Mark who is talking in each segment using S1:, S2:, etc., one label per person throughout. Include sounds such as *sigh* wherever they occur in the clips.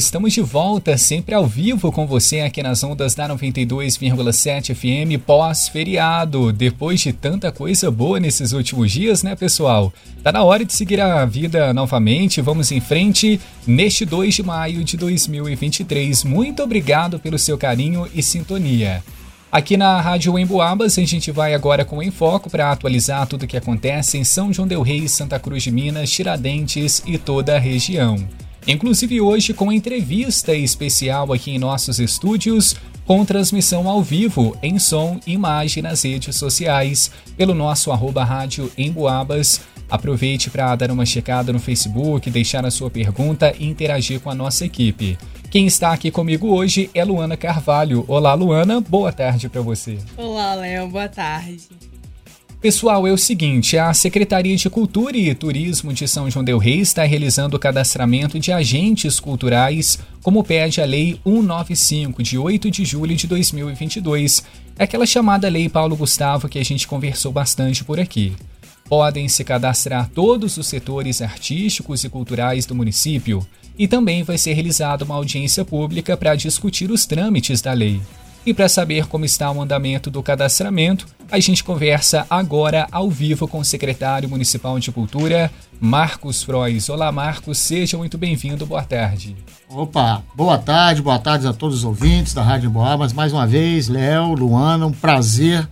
S1: Estamos de volta, sempre ao vivo com você aqui nas ondas da 92,7 FM pós-feriado. Depois de tanta coisa boa nesses últimos dias, né, pessoal? Tá na hora de seguir a vida novamente. Vamos em frente neste 2 de maio de 2023. Muito obrigado pelo seu carinho e sintonia. Aqui na Rádio Emboabas, a gente vai agora com o Enfoco para atualizar tudo o que acontece em São João del Rei, Santa Cruz de Minas, Tiradentes e toda a região. Inclusive hoje com entrevista especial aqui em nossos estúdios, com transmissão ao vivo, em som e imagem nas redes sociais, pelo nosso arroba rádio Emboabas. Aproveite para dar uma checada no Facebook, deixar a sua pergunta e interagir com a nossa equipe. Quem está aqui comigo hoje é Luana Carvalho. Olá, Luana, boa tarde para você.
S2: Olá, Léo, boa tarde.
S1: Pessoal, é o seguinte: a Secretaria de Cultura e Turismo de São João Del Rei está realizando o cadastramento de agentes culturais, como pede a Lei 195, de 8 de julho de 2022. É aquela chamada Lei Paulo Gustavo que a gente conversou bastante por aqui. Podem se cadastrar todos os setores artísticos e culturais do município e também vai ser realizada uma audiência pública para discutir os trâmites da lei. E para saber como está o andamento do cadastramento, a gente conversa agora ao vivo com o secretário municipal de Cultura, Marcos Frois. Olá, Marcos, seja muito bem-vindo. Boa tarde.
S3: Opa, boa tarde, boa tarde a todos os ouvintes da Rádio Boabas. Mais uma vez, Léo, Luana, um prazer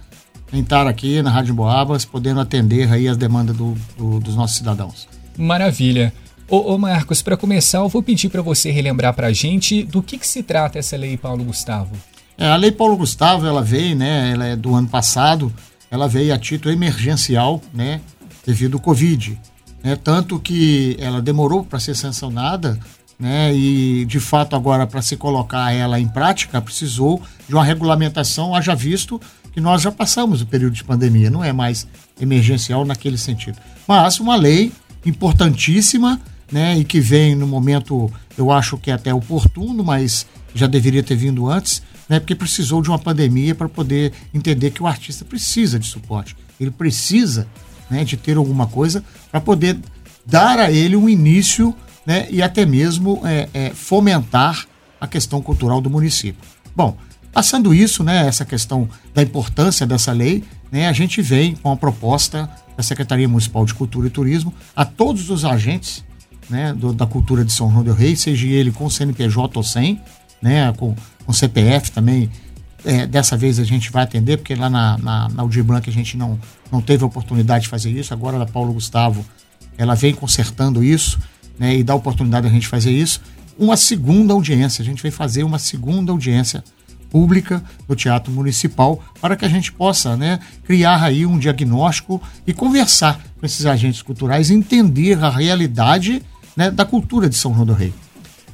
S3: em estar aqui na Rádio Boabas, podendo atender aí as demandas do, do, dos nossos cidadãos.
S1: Maravilha. Ô, ô Marcos, para começar, eu vou pedir para você relembrar para a gente do que, que se trata essa lei, Paulo Gustavo.
S3: É, a Lei Paulo Gustavo, ela veio, né, ela é do ano passado, ela veio a título emergencial, né, devido ao Covid. Né, tanto que ela demorou para ser sancionada, né, e de fato agora para se colocar ela em prática, precisou de uma regulamentação, haja visto que nós já passamos o período de pandemia, não é mais emergencial naquele sentido. Mas uma lei importantíssima, né, e que vem no momento, eu acho que é até oportuno, mas já deveria ter vindo antes, né, porque precisou de uma pandemia para poder entender que o artista precisa de suporte. Ele precisa né, de ter alguma coisa para poder dar a ele um início né, e até mesmo é, é, fomentar a questão cultural do município. Bom, passando isso, né, essa questão da importância dessa lei, né, a gente vem com a proposta da Secretaria Municipal de Cultura e Turismo a todos os agentes né, do, da cultura de São João del Rei, seja ele com CNPJ ou sem, né, com, com CPF também. É, dessa vez a gente vai atender, porque lá na, na, na a gente não, não teve oportunidade de fazer isso. Agora a Paulo Gustavo, ela vem consertando isso né, e dá oportunidade a gente fazer isso. Uma segunda audiência, a gente vai fazer uma segunda audiência pública no Teatro Municipal para que a gente possa né, criar aí um diagnóstico e conversar com esses agentes culturais, entender a realidade né, da cultura de São João do Rei.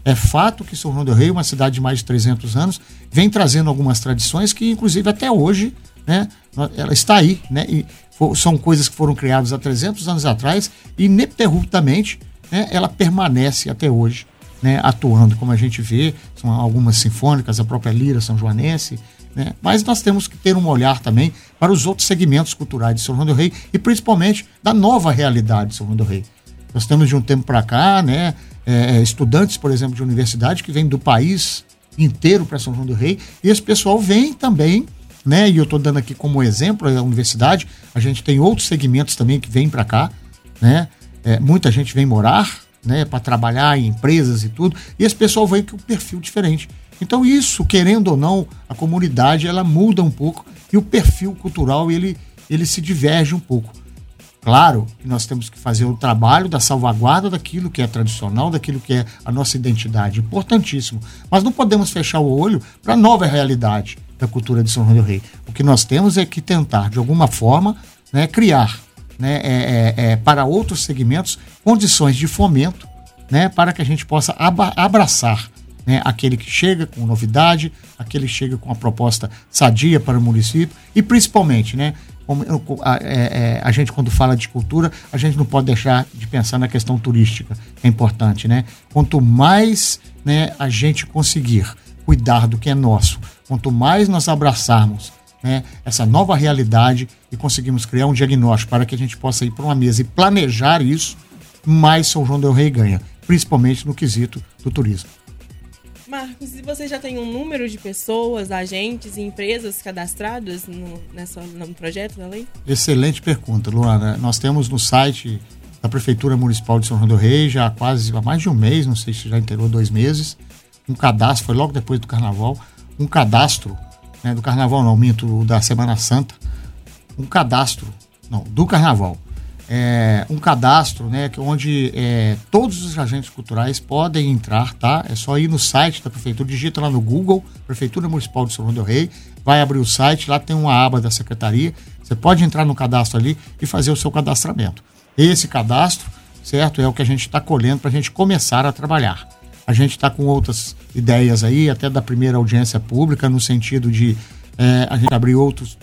S3: É fato que São João del Rei, uma cidade de mais de 300 anos, vem trazendo algumas tradições que, inclusive, até hoje, né, ela está aí, né, e são coisas que foram criadas há 300 anos atrás e, ininterruptamente, né, ela permanece até hoje, né, atuando, como a gente vê, são algumas sinfônicas, a própria Lira São Joanense, né, mas nós temos que ter um olhar também para os outros segmentos culturais de São João del Rei e, principalmente, da nova realidade de São João del Rei. Nós temos de um tempo para cá, né, é, é, estudantes, por exemplo, de universidade que vêm do país inteiro para São João do Rei, e esse pessoal vem também, né? E eu estou dando aqui como exemplo a universidade, a gente tem outros segmentos também que vêm para cá, né? É, muita gente vem morar, né, para trabalhar em empresas e tudo, e esse pessoal vem com um perfil diferente. Então isso, querendo ou não, a comunidade ela muda um pouco e o perfil cultural ele, ele se diverge um pouco. Claro que nós temos que fazer o trabalho da salvaguarda daquilo que é tradicional, daquilo que é a nossa identidade, importantíssimo. Mas não podemos fechar o olho para a nova realidade da cultura de São João do Rei. O que nós temos é que tentar, de alguma forma, né, criar né, é, é, é, para outros segmentos condições de fomento né, para que a gente possa abraçar né, aquele que chega com novidade, aquele que chega com uma proposta sadia para o município e principalmente né, a, é, é, a, gente quando fala de cultura, a gente não pode deixar de pensar na questão turística, que é importante, né? Quanto mais né, a gente conseguir cuidar do que é nosso, quanto mais nós abraçarmos né, essa nova realidade e conseguimos criar um diagnóstico para que a gente possa ir para uma mesa e planejar isso, mais São João del Rei ganha, principalmente no quesito do turismo.
S2: Marcos, e você já tem um número de pessoas, agentes e empresas cadastradas no, nessa, no projeto da lei?
S3: Excelente pergunta, Luana. Nós temos no site da Prefeitura Municipal de São João do Rei, já há quase há mais de um mês, não sei se já inteirou dois meses, um cadastro, foi logo depois do carnaval, um cadastro, né, do carnaval não, minto, da Semana Santa, um cadastro, não, do carnaval, é, um cadastro, né, onde é, todos os agentes culturais podem entrar, tá? É só ir no site da prefeitura, digita lá no Google, Prefeitura Municipal de São João del Rei, vai abrir o site, lá tem uma aba da secretaria, você pode entrar no cadastro ali e fazer o seu cadastramento. Esse cadastro, certo, é o que a gente está colhendo para a gente começar a trabalhar. A gente está com outras ideias aí, até da primeira audiência pública, no sentido de é, a gente abrir outros,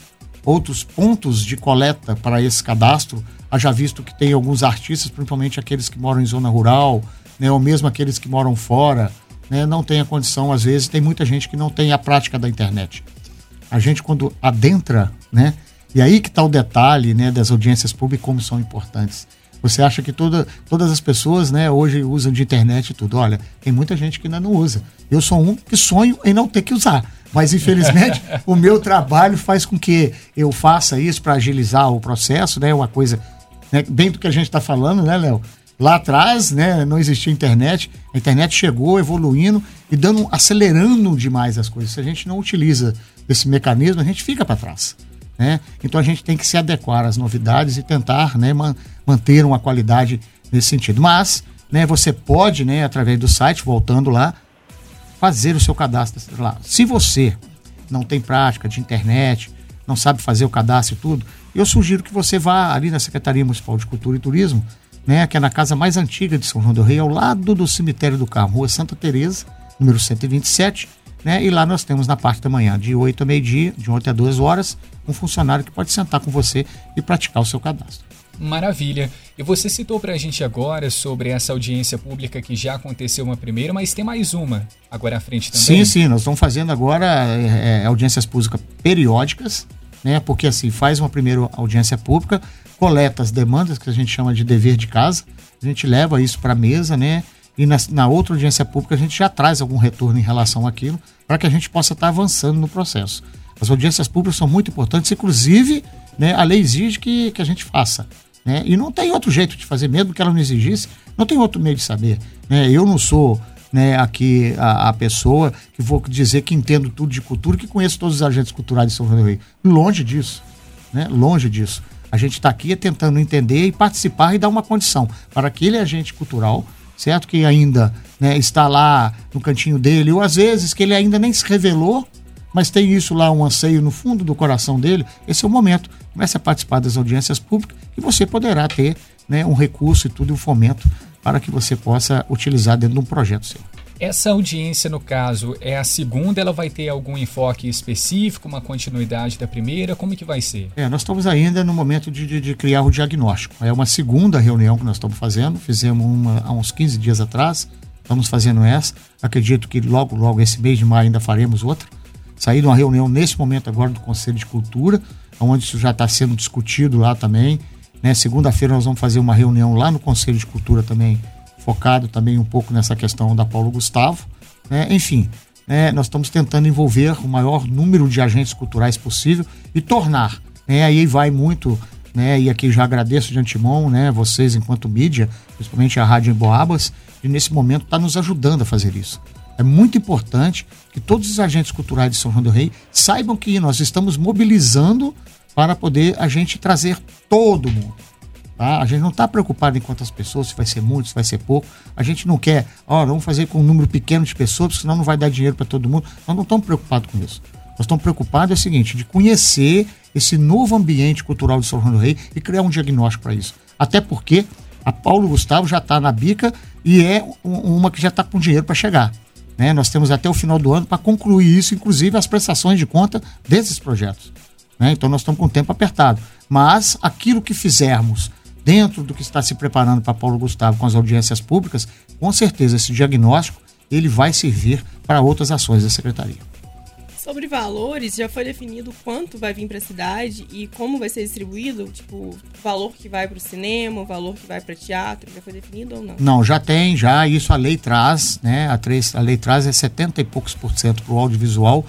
S3: outros pontos de coleta para esse cadastro. Haja visto que tem alguns artistas, principalmente aqueles que moram em zona rural, né, ou mesmo aqueles que moram fora, né, não tem a condição, às vezes, tem muita gente que não tem a prática da internet. A gente, quando adentra, né, e aí que está o detalhe né, das audiências públicas, como são importantes. Você acha que toda, todas as pessoas, né, hoje usam de internet e tudo. Olha, tem muita gente que ainda não usa. Eu sou um que sonho em não ter que usar. Mas, infelizmente, *laughs* o meu trabalho faz com que eu faça isso para agilizar o processo, né? Uma coisa né, bem do que a gente está falando, né, Léo? Lá atrás, né, não existia internet. A internet chegou evoluindo e dando, acelerando demais as coisas. Se a gente não utiliza esse mecanismo, a gente fica para trás. Né? Então a gente tem que se adequar às novidades e tentar né, man manter uma qualidade nesse sentido. Mas né, você pode, né, através do site, voltando lá, fazer o seu cadastro lá. Se você não tem prática de internet, não sabe fazer o cadastro e tudo, eu sugiro que você vá ali na Secretaria Municipal de Cultura e Turismo, né, que é na casa mais antiga de São João do Rei, ao lado do cemitério do Carmo, Rua Santa Teresa, número 127, né? E lá nós temos na parte da manhã, de 8 a meio-dia, de 8 a 2 horas, um funcionário que pode sentar com você e praticar o seu cadastro.
S1: Maravilha. E você citou para a gente agora sobre essa audiência pública que já aconteceu uma primeira, mas tem mais uma agora à frente também.
S3: Sim, sim, nós estamos fazendo agora é, é, audiências públicas periódicas, né? Porque assim, faz uma primeira audiência pública, coleta as demandas que a gente chama de dever de casa, a gente leva isso para a mesa, né? e na, na, outra audiência pública a gente já traz algum retorno em relação àquilo para que a gente possa estar avançando no processo. As audiências públicas são muito importantes, inclusive né, a lei exige que, que a gente faça. Né? E não tem outro jeito de fazer, mesmo que ela não exigisse, não tem outro meio de saber. Né? Eu não sou né, aqui a, a, pessoa que vou dizer que entendo tudo de cultura, que conheço todos os agentes culturais de São João do Rei. Longe disso. Né? Longe disso. A gente está aqui tentando entender e participar e dar uma condição para aquele agente cultural certo? Que ainda né, está lá no cantinho dele, ou às vezes que ele ainda nem se revelou, mas tem isso lá, um anseio no fundo do coração dele. Esse é o momento. Comece a participar das audiências públicas e você poderá ter né, um recurso e tudo, um fomento para que você possa utilizar dentro de um projeto seu.
S1: Essa audiência, no caso, é a segunda, ela vai ter algum enfoque específico, uma continuidade da primeira? Como é que vai ser?
S3: É, nós estamos ainda no momento de, de, de criar o diagnóstico. É uma segunda reunião que nós estamos fazendo, fizemos uma há uns 15 dias atrás, estamos fazendo essa. Acredito que logo, logo, esse mês de maio ainda faremos outra. Saí de uma reunião nesse momento agora do Conselho de Cultura, onde isso já está sendo discutido lá também. Né? Segunda-feira nós vamos fazer uma reunião lá no Conselho de Cultura também focado também um pouco nessa questão da Paulo Gustavo. Né? Enfim, né, nós estamos tentando envolver o maior número de agentes culturais possível e tornar. Né, aí vai muito, né, e aqui já agradeço de antemão né, vocês enquanto mídia, principalmente a Rádio Emboabas, e nesse momento está nos ajudando a fazer isso. É muito importante que todos os agentes culturais de São João do Rei saibam que nós estamos mobilizando para poder a gente trazer todo mundo. Tá? A gente não está preocupado em quantas pessoas, se vai ser muito, se vai ser pouco. A gente não quer, ó, vamos fazer com um número pequeno de pessoas, senão não vai dar dinheiro para todo mundo. Nós não estamos preocupados com isso. Nós estamos preocupados é o seguinte, de conhecer esse novo ambiente cultural de São João do Rei e criar um diagnóstico para isso. Até porque a Paulo Gustavo já está na bica e é uma que já está com dinheiro para chegar. Né? Nós temos até o final do ano para concluir isso, inclusive as prestações de conta desses projetos. Né? Então nós estamos com o tempo apertado. Mas aquilo que fizermos dentro do que está se preparando para Paulo Gustavo com as audiências públicas, com certeza esse diagnóstico ele vai servir para outras ações da secretaria.
S2: Sobre valores, já foi definido quanto vai vir para a cidade e como vai ser distribuído? Tipo, valor que vai para o cinema, valor que vai para teatro, já foi definido ou não?
S3: Não, já tem, já. Isso a lei traz, né? A, três, a lei traz é 70 e poucos por cento para o audiovisual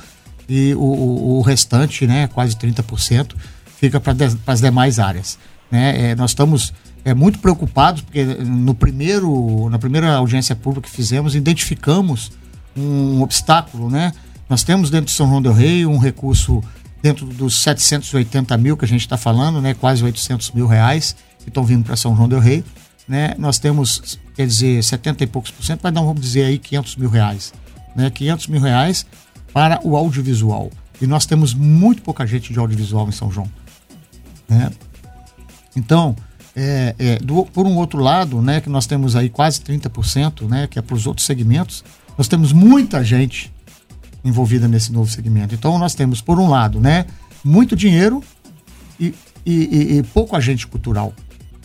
S3: e o, o, o, restante, né? Quase 30% fica para as demais áreas. Né? É, nós estamos é, muito preocupados porque no primeiro, na primeira audiência pública que fizemos, identificamos um obstáculo, né? Nós temos dentro de São João del Rei um recurso dentro dos 780 mil que a gente está falando, né, quase 800 mil reais que estão vindo para São João del Rei. Né, nós temos, quer dizer, 70 e poucos por cento, mas não vamos dizer aí 500 mil reais. Né, 500 mil reais para o audiovisual. E nós temos muito pouca gente de audiovisual em São João. Né? Então, é, é, do, por um outro lado, né, que nós temos aí quase 30%, né, que é para os outros segmentos, nós temos muita gente envolvida nesse novo segmento. Então nós temos, por um lado, né, muito dinheiro e, e, e pouco agente cultural,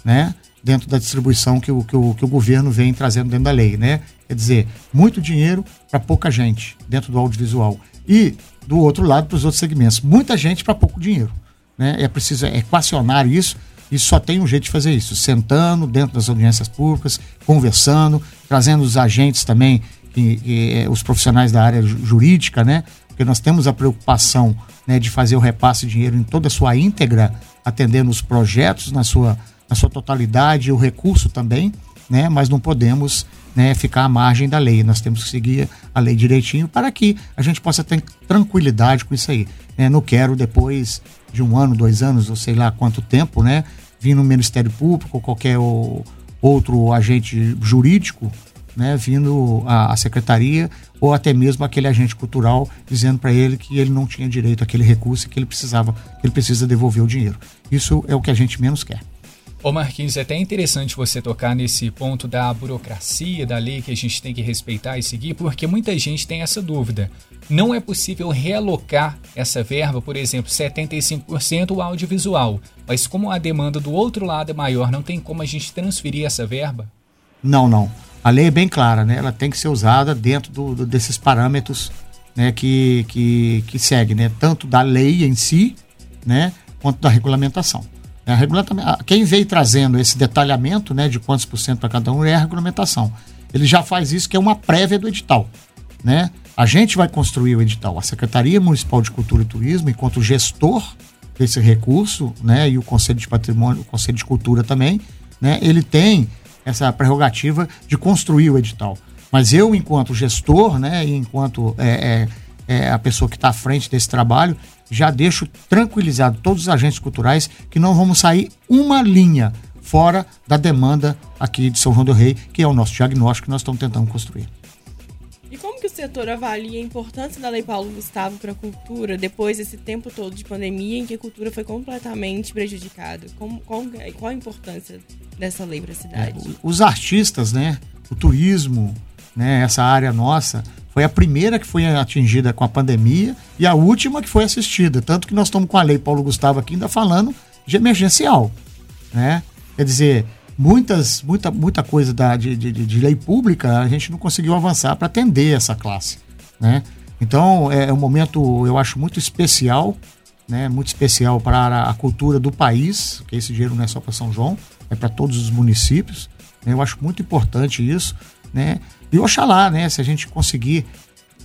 S3: né? Dentro da distribuição que o, que, o, que o governo vem trazendo dentro da lei, né? Quer dizer, muito dinheiro para pouca gente dentro do audiovisual. E, do outro lado, para os outros segmentos, muita gente para pouco dinheiro. Né? É preciso equacionar isso e só tem um jeito de fazer isso, sentando dentro das audiências públicas, conversando, trazendo os agentes também que, que, é, os profissionais da área jurídica, né? Porque nós temos a preocupação né, de fazer o repasse de dinheiro em toda a sua íntegra, atendendo os projetos na sua, na sua totalidade, e o recurso também, né? Mas não podemos né, ficar à margem da lei. Nós temos que seguir a lei direitinho para que a gente possa ter tranquilidade com isso aí. Né? Não quero depois de um ano, dois anos, ou sei lá quanto tempo, né? Vir no Ministério Público ou qualquer outro agente jurídico né, vindo à, secretaria ou até mesmo aquele agente cultural dizendo para ele que ele não tinha direito àquele recurso e que ele precisava, que ele precisa devolver o dinheiro. Isso é o que a gente menos quer.
S1: Ô Marquinhos, é até interessante você tocar nesse ponto da burocracia, da lei que a gente tem que respeitar e seguir, porque muita gente tem essa dúvida. Não é possível realocar essa verba, por exemplo, 75% audiovisual, mas como a demanda do outro lado é maior, não tem como a gente transferir essa verba?
S3: Não, não a lei é bem clara, né? Ela tem que ser usada dentro do, do, desses parâmetros né, que, que, que segue, né? Tanto da lei em si, né? Quanto da regulamentação. A regulamentação quem veio trazendo esse detalhamento né, de quantos por cento para cada um é a regulamentação. Ele já faz isso, que é uma prévia do edital. Né? A gente vai construir o edital. A Secretaria Municipal de Cultura e Turismo, enquanto gestor desse recurso, né, e o Conselho de Patrimônio, o Conselho de Cultura também, né, ele tem essa prerrogativa de construir o edital. Mas eu, enquanto gestor, né, e enquanto é, é, é a pessoa que está à frente desse trabalho, já deixo tranquilizado todos os agentes culturais que não vamos sair uma linha fora da demanda aqui de São João do Rei, que é o nosso diagnóstico que nós estamos tentando construir.
S2: Setor avalia a importância da Lei Paulo Gustavo para a cultura depois desse tempo todo de pandemia em que a cultura foi completamente prejudicada? Qual, qual a importância dessa lei para a cidade? É,
S3: os artistas, né? O turismo, né? Essa área nossa foi a primeira que foi atingida com a pandemia e a última que foi assistida. Tanto que nós estamos com a lei Paulo Gustavo aqui ainda falando de emergencial, né? Quer dizer, muitas, muita, muita coisa da, de, de, de lei pública a gente não conseguiu avançar para atender essa classe, né? Então é, é um momento, eu acho, muito especial, né? Muito especial para a cultura do país, que esse dinheiro não é só para São João, é para todos os municípios. Né? Eu acho muito importante isso, né? E oxalá, né? Se a gente conseguir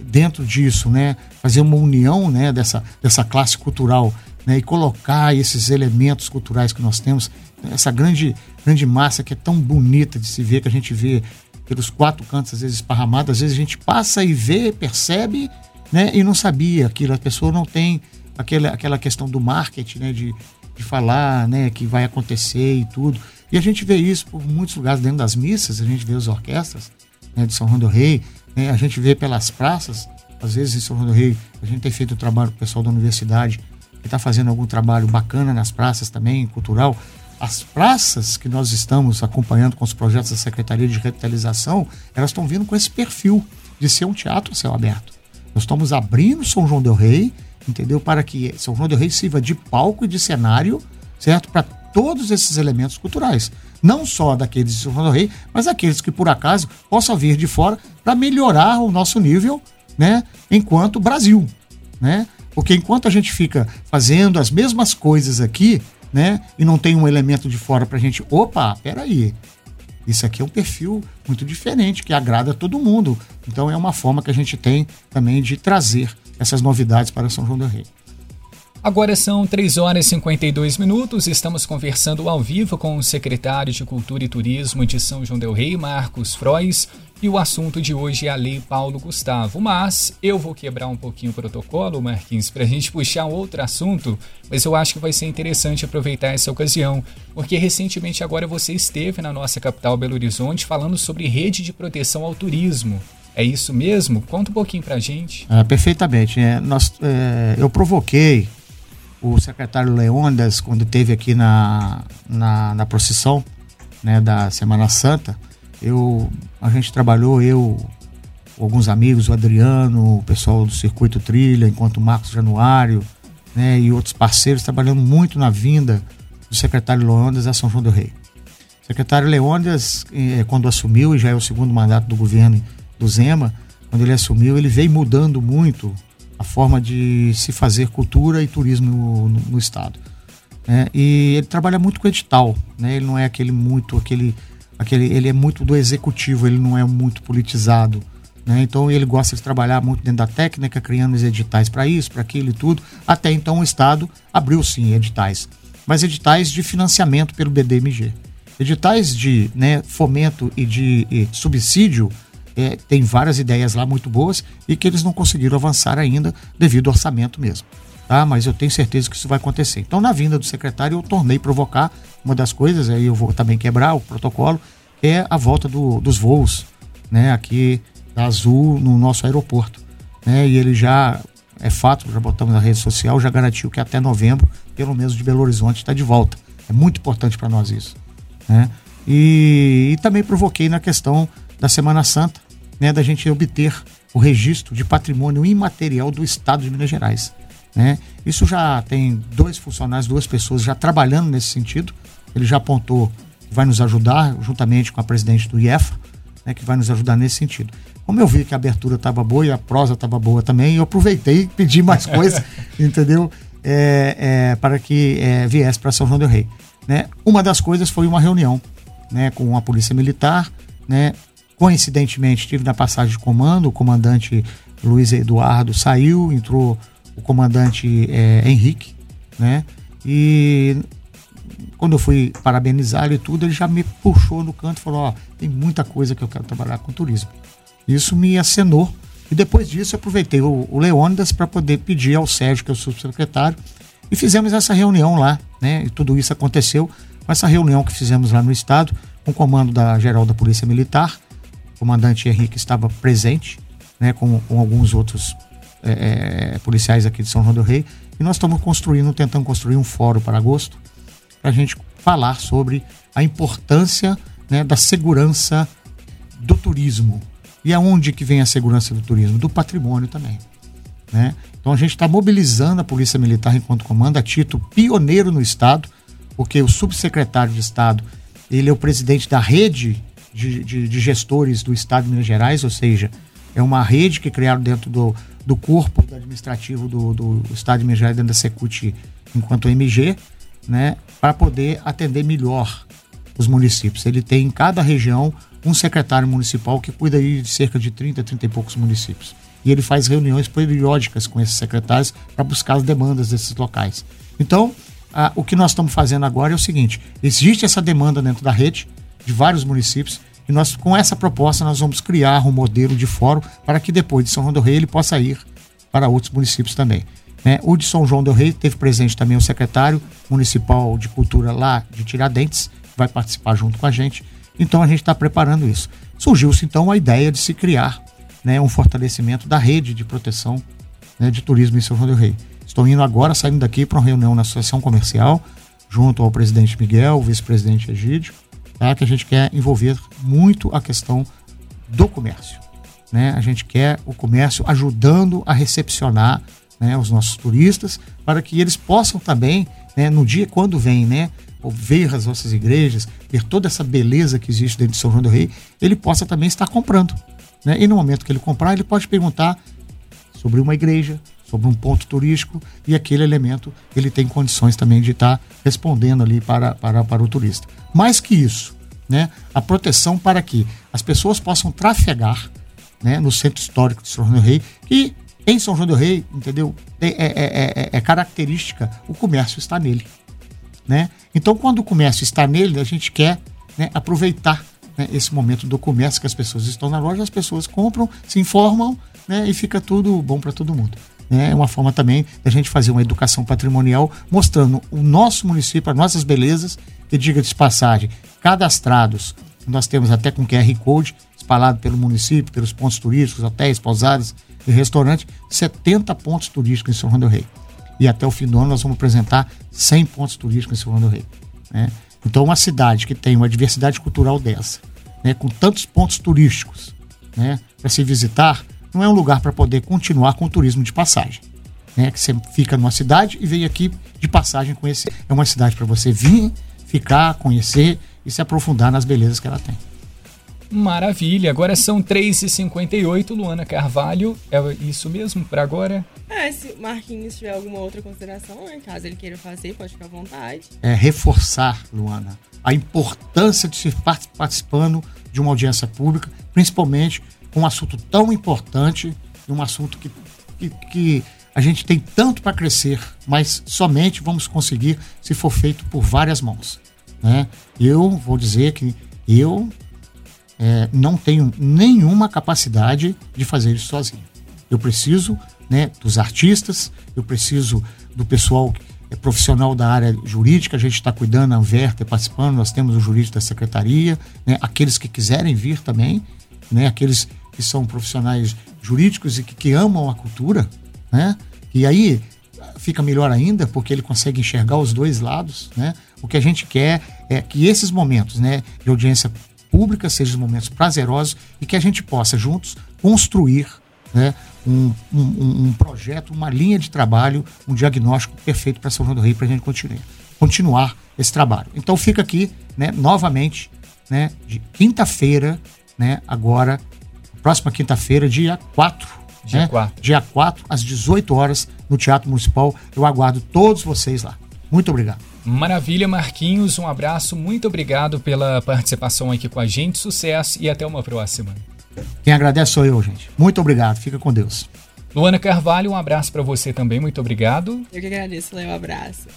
S3: dentro disso, né? Fazer uma união, né? Dessa, dessa classe cultural, né? E colocar esses elementos culturais que nós temos essa grande, grande massa que é tão bonita de se ver, que a gente vê pelos quatro cantos, às vezes esparramado, às vezes a gente passa e vê, percebe, né, e não sabia aquilo. A pessoa não tem aquela, aquela questão do marketing, né, de, de falar, né, que vai acontecer e tudo. E a gente vê isso por muitos lugares dentro das missas, a gente vê as orquestras né, de São João do Rei, né, a gente vê pelas praças, às vezes em São João do Rei, a gente tem feito o trabalho com o pessoal da universidade, que está fazendo algum trabalho bacana nas praças também, cultural, as praças que nós estamos acompanhando com os projetos da Secretaria de Revitalização, elas estão vindo com esse perfil de ser um teatro a céu aberto. Nós estamos abrindo São João del Rei, entendeu? Para que São João del Rei sirva de palco e de cenário, certo? Para todos esses elementos culturais. Não só daqueles de São João del Rei, mas aqueles que por acaso possam vir de fora para melhorar o nosso nível, né? Enquanto Brasil. né? Porque enquanto a gente fica fazendo as mesmas coisas aqui, né, e não tem um elemento de fora para a gente, opa, peraí, isso aqui é um perfil muito diferente, que agrada todo mundo. Então é uma forma que a gente tem também de trazer essas novidades para São João del Rei.
S1: Agora são 3 horas e 52 minutos. Estamos conversando ao vivo com o secretário de Cultura e Turismo de São João Del Rei, Marcos Frois, e o assunto de hoje é a Lei Paulo Gustavo. Mas eu vou quebrar um pouquinho o protocolo, Marquinhos, para a gente puxar outro assunto, mas eu acho que vai ser interessante aproveitar essa ocasião, porque recentemente agora você esteve na nossa capital Belo Horizonte falando sobre rede de proteção ao turismo. É isso mesmo? Conta um pouquinho para a gente.
S3: É, perfeitamente. É, nós, é, eu provoquei o secretário Leônidas, quando esteve aqui na, na, na procissão né, da Semana Santa, eu, a gente trabalhou, eu, alguns amigos, o Adriano, o pessoal do Circuito Trilha, enquanto o Marcos Januário né, e outros parceiros, trabalhando muito na vinda do secretário Leônidas a São João do Rei. O secretário Leônidas, eh, quando assumiu, e já é o segundo mandato do governo do Zema, quando ele assumiu, ele veio mudando muito a forma de se fazer cultura e turismo no, no, estado. É, e ele trabalha muito com edital, né? Ele não é aquele muito aquele aquele ele é muito do executivo, ele não é muito politizado, né? Então ele gosta de trabalhar muito dentro da técnica, criando os editais para isso, para aquilo e tudo. Até então o estado abriu sim editais, mas editais de financiamento pelo BDMG. Editais de né, fomento e de e subsídio é, tem várias ideias lá muito boas e que eles não conseguiram avançar ainda devido ao orçamento mesmo. Tá? Mas eu tenho certeza que isso vai acontecer. Então, na vinda do secretário, eu tornei provocar uma das coisas, aí eu vou também quebrar o protocolo, é a volta do, dos voos né, aqui da Azul no nosso aeroporto. Né? E ele já, é fato, já botamos na rede social, já garantiu que até novembro, pelo menos de Belo Horizonte, está de volta. É muito importante para nós isso. Né? E, e também provoquei na questão da Semana Santa, né, da gente obter o registro de patrimônio imaterial do Estado de Minas Gerais. Né? Isso já tem dois funcionários, duas pessoas já trabalhando nesse sentido. Ele já apontou que vai nos ajudar, juntamente com a presidente do IEFA, né, que vai nos ajudar nesse sentido. Como eu vi que a abertura estava boa e a prosa estava boa também, eu aproveitei e pedi mais *laughs* coisas, entendeu? É, é, para que é, viesse para São João del Rei. Né? Uma das coisas foi uma reunião né, com a Polícia Militar, né, Coincidentemente, tive na passagem de comando, o comandante Luiz Eduardo saiu, entrou o comandante é, Henrique, né? E quando eu fui parabenizar e tudo, ele já me puxou no canto e falou: Ó, tem muita coisa que eu quero trabalhar com turismo. Isso me acenou. E depois disso, eu aproveitei o, o Leônidas para poder pedir ao Sérgio, que é o subsecretário, e fizemos essa reunião lá, né? E tudo isso aconteceu com essa reunião que fizemos lá no Estado, com o comando da Geral da Polícia Militar, comandante Henrique estava presente, né, com, com alguns outros é, é, policiais aqui de São João do Rei, e nós estamos construindo, tentando construir um fórum para agosto, para a gente falar sobre a importância né, da segurança do turismo. E aonde que vem a segurança do turismo? Do patrimônio também. Né? Então a gente está mobilizando a Polícia Militar enquanto comando, a título pioneiro no Estado, porque o subsecretário de Estado ele é o presidente da rede de, de, de, gestores do Estado de Minas Gerais, ou seja, é uma rede que criaram dentro do, do corpo administrativo do, do Estado de Minas Gerais, dentro da Secult, enquanto MG, né, para poder atender melhor os municípios. Ele tem em cada região um secretário municipal que cuida de cerca de 30, 30 e poucos municípios. E ele faz reuniões periódicas com esses secretários para buscar as demandas desses locais. Então, a, o que nós estamos fazendo agora é o seguinte: existe essa demanda dentro da rede, de vários municípios. E nós, com essa proposta, nós vamos criar um modelo de fórum para que depois de São João do Rei ele possa ir para outros municípios também. Né? O de São João do Rei teve presente também o secretário municipal de cultura lá de Tiradentes, que vai participar junto com a gente. Então a gente está preparando isso. Surgiu-se então a ideia de se criar né, um fortalecimento da rede de proteção né, de turismo em São João do Rei. Estou indo agora, saindo daqui para uma reunião na Associação Comercial, junto ao presidente Miguel, o vice-presidente Egídio, tá? que a gente quer envolver muito a questão do comércio. Né? A gente quer o comércio ajudando a recepcionar né, os nossos turistas para que eles possam também, né, no dia quando vem, né, ver as nossas igrejas, ver toda essa beleza que existe dentro de São João do Rei, ele possa também estar comprando. Né? E no momento que ele comprar, ele pode perguntar sobre uma igreja, sobre um ponto turístico e aquele elemento ele tem condições também de estar tá respondendo ali para, para, para o turista. Mais que isso, né, a proteção para que as pessoas possam trafegar né, no centro histórico de São João do Rei, que em São João do Rei, entendeu? É, é, é, é, característica o comércio está nele. Né? Então, quando o comércio está nele, a gente quer né, aproveitar né, esse momento do comércio que as pessoas estão na loja, as pessoas compram, se informam né, e fica tudo bom para todo mundo. Né? É uma forma também da gente fazer uma educação patrimonial mostrando o nosso município, as nossas belezas, que diga de passagem, cadastrados, nós temos até com QR Code, espalhado pelo município, pelos pontos turísticos, hotéis, pousadas e restaurantes, 70 pontos turísticos em São João do Rei. E até o fim do ano nós vamos apresentar 100 pontos turísticos em São João do Rei. Né? Então, uma cidade que tem uma diversidade cultural dessa, né, com tantos pontos turísticos né, para se visitar, não é um lugar para poder continuar com o turismo de passagem. Né, que você fica numa cidade e vem aqui de passagem conhecer. É uma cidade para você vir, ficar, conhecer e se aprofundar nas belezas que ela tem.
S1: Maravilha, agora são 3h58, Luana Carvalho, é isso mesmo para agora?
S2: É, se o Marquinhos tiver alguma outra consideração, né, caso ele queira fazer, pode ficar à vontade.
S3: É reforçar, Luana, a importância de se participando de uma audiência pública, principalmente um assunto tão importante, um assunto que, que, que a gente tem tanto para crescer, mas somente vamos conseguir se for feito por várias mãos. Né? Eu vou dizer que eu é, não tenho nenhuma capacidade de fazer isso sozinho. Eu preciso né, dos artistas, eu preciso do pessoal é, profissional da área jurídica, a gente está cuidando, a Anverter participando, nós temos o jurídico da secretaria, né, aqueles que quiserem vir também, né, aqueles que são profissionais jurídicos e que, que amam a cultura, né, e aí fica melhor ainda porque ele consegue enxergar os dois lados, né? O que a gente quer é que esses momentos, né, de audiência pública sejam momentos prazerosos e que a gente possa juntos construir né, um, um, um, projeto, uma linha de trabalho, um diagnóstico perfeito para São João do Rei para a gente continuar, continuar esse trabalho. Então fica aqui, né, novamente, né, de quinta-feira, né, agora, próxima quinta-feira, dia 4.
S1: Dia
S3: né,
S1: 4.
S3: Dia 4, às 18 horas, no Teatro Municipal. Eu aguardo todos vocês lá. Muito obrigado.
S1: Maravilha, Marquinhos. Um abraço, muito obrigado pela participação aqui com a gente. Sucesso e até uma próxima.
S3: Quem agradece sou eu, gente. Muito obrigado. Fica com Deus.
S1: Luana Carvalho, um abraço para você também. Muito obrigado.
S2: Eu que agradeço, Léo. Um abraço.